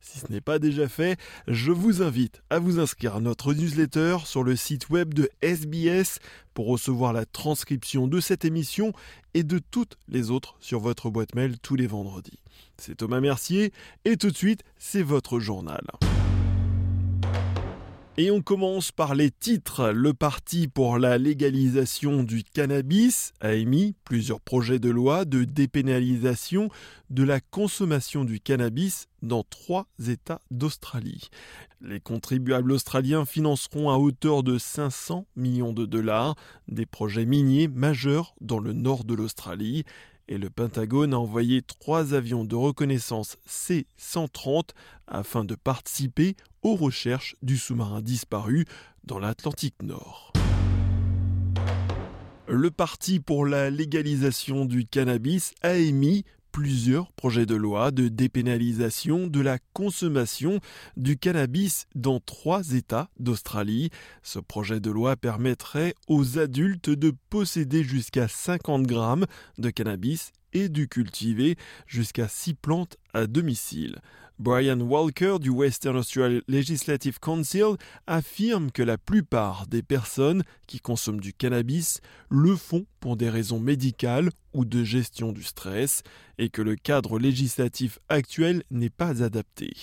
Si ce n'est pas déjà fait, je vous invite à vous inscrire à notre newsletter sur le site web de SBS pour recevoir la transcription de cette émission et de toutes les autres sur votre boîte mail tous les vendredis. C'est Thomas Mercier et tout de suite, c'est votre journal. Et on commence par les titres. Le Parti pour la légalisation du cannabis a émis plusieurs projets de loi de dépénalisation de la consommation du cannabis dans trois États d'Australie. Les contribuables australiens financeront à hauteur de 500 millions de dollars des projets miniers majeurs dans le nord de l'Australie et le Pentagone a envoyé trois avions de reconnaissance C-130 afin de participer aux recherches du sous-marin disparu dans l'Atlantique Nord. Le Parti pour la légalisation du cannabis a émis plusieurs projets de loi de dépénalisation de la consommation du cannabis dans trois États d'Australie. Ce projet de loi permettrait aux adultes de posséder jusqu'à 50 grammes de cannabis et de cultiver jusqu'à 6 plantes à domicile. Brian Walker du Western Australia Legislative Council affirme que la plupart des personnes qui consomment du cannabis le font pour des raisons médicales ou de gestion du stress et que le cadre législatif actuel n'est pas adapté.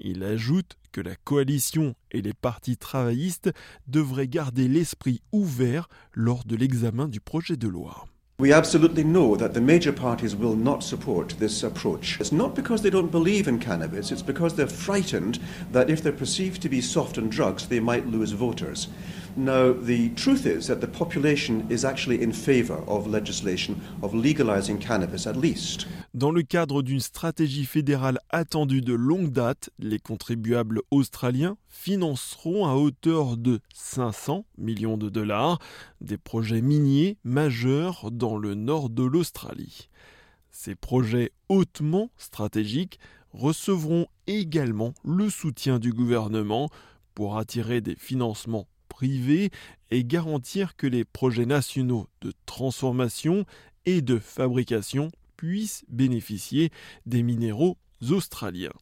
Il ajoute que la coalition et les partis travaillistes devraient garder l'esprit ouvert lors de l'examen du projet de loi. We absolutely know that the major parties will not support this approach. It's not because they don't believe in cannabis, it's because they're frightened that if they're perceived to be soft on drugs, they might lose voters. Now, the truth is that the population is actually in of legislation of cannabis at least. Dans le cadre d'une stratégie fédérale attendue de longue date, les contribuables australiens financeront à hauteur de 500 millions de dollars des projets miniers majeurs dans le nord de l'Australie. Ces projets hautement stratégiques recevront également le soutien du gouvernement pour attirer des financements et garantir que les projets nationaux de transformation et de fabrication puissent bénéficier des minéraux australiens.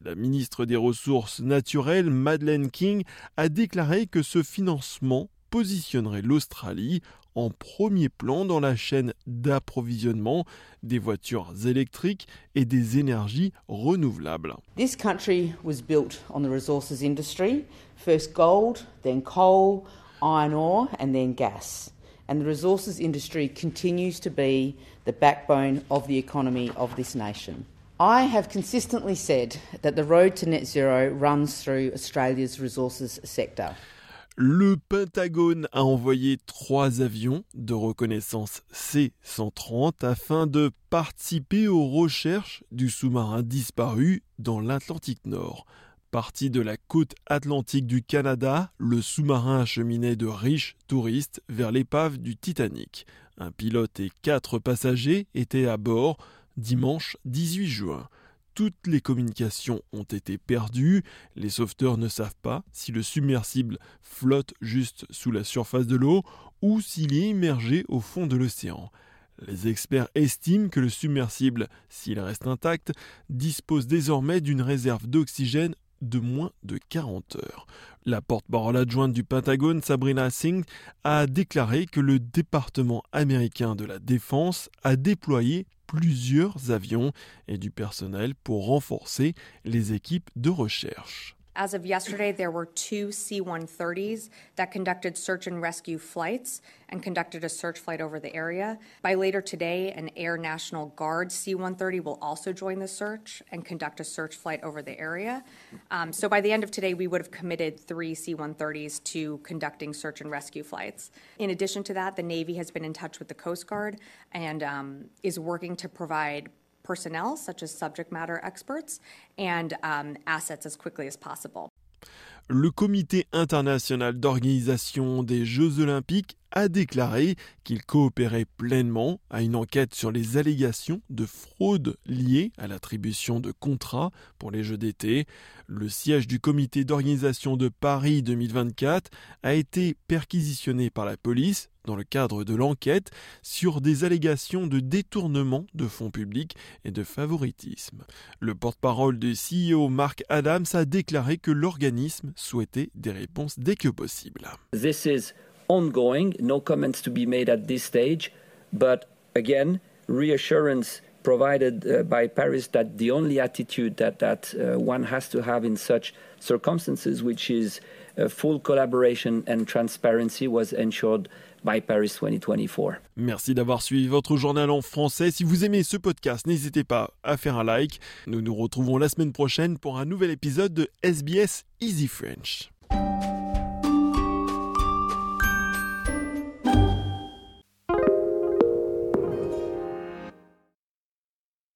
La ministre des Ressources naturelles, Madeleine King, a déclaré que ce financement positionnerait l'Australie en premier plan dans la chaîne d'approvisionnement des voitures électriques et des énergies renouvelables. This country was built on the resources industry, first gold, then coal, iron ore and then gas. and the resources industry continues to be the backbone of the economy of this nation. I have consistently said that the road to net zero runs through Australia's resources sector. Le Pentagone a envoyé trois avions de reconnaissance C-130 afin de participer aux recherches du sous-marin disparu dans l'Atlantique Nord. Parti de la côte atlantique du Canada, le sous-marin acheminait de riches touristes vers l'épave du Titanic. Un pilote et quatre passagers étaient à bord dimanche 18 juin. Toutes les communications ont été perdues, les sauveteurs ne savent pas si le submersible flotte juste sous la surface de l'eau ou s'il est immergé au fond de l'océan. Les experts estiment que le submersible, s'il reste intact, dispose désormais d'une réserve d'oxygène de moins de 40 heures. La porte-parole adjointe du Pentagone, Sabrina Singh, a déclaré que le département américain de la défense a déployé plusieurs avions et du personnel pour renforcer les équipes de recherche. As of yesterday, there were two C 130s that conducted search and rescue flights and conducted a search flight over the area. By later today, an Air National Guard C 130 will also join the search and conduct a search flight over the area. Um, so by the end of today, we would have committed three C 130s to conducting search and rescue flights. In addition to that, the Navy has been in touch with the Coast Guard and um, is working to provide personnel, such as subject matter experts, and um, assets as quickly as possible. Le Comité international d'organisation des Jeux olympiques a déclaré qu'il coopérait pleinement à une enquête sur les allégations de fraude liées à l'attribution de contrats pour les Jeux d'été. Le siège du comité d'organisation de Paris 2024 a été perquisitionné par la police dans le cadre de l'enquête sur des allégations de détournement de fonds publics et de favoritisme. Le porte-parole du CEO Mark Adams a déclaré que l'organisme souhaitait des réponses dès que possible. Ongoing, no comments to be made at this stage, but again, reassurance provided uh, by Paris that the only attitude that, that uh, one has to have in such circumstances, which is uh, full collaboration and transparency, was ensured by Paris 2024. Merci d'avoir suivi votre journal en français. Si vous aimez ce podcast, n'hésitez pas à faire un like. Nous nous retrouvons la semaine prochaine pour un nouvel épisode de SBS Easy French.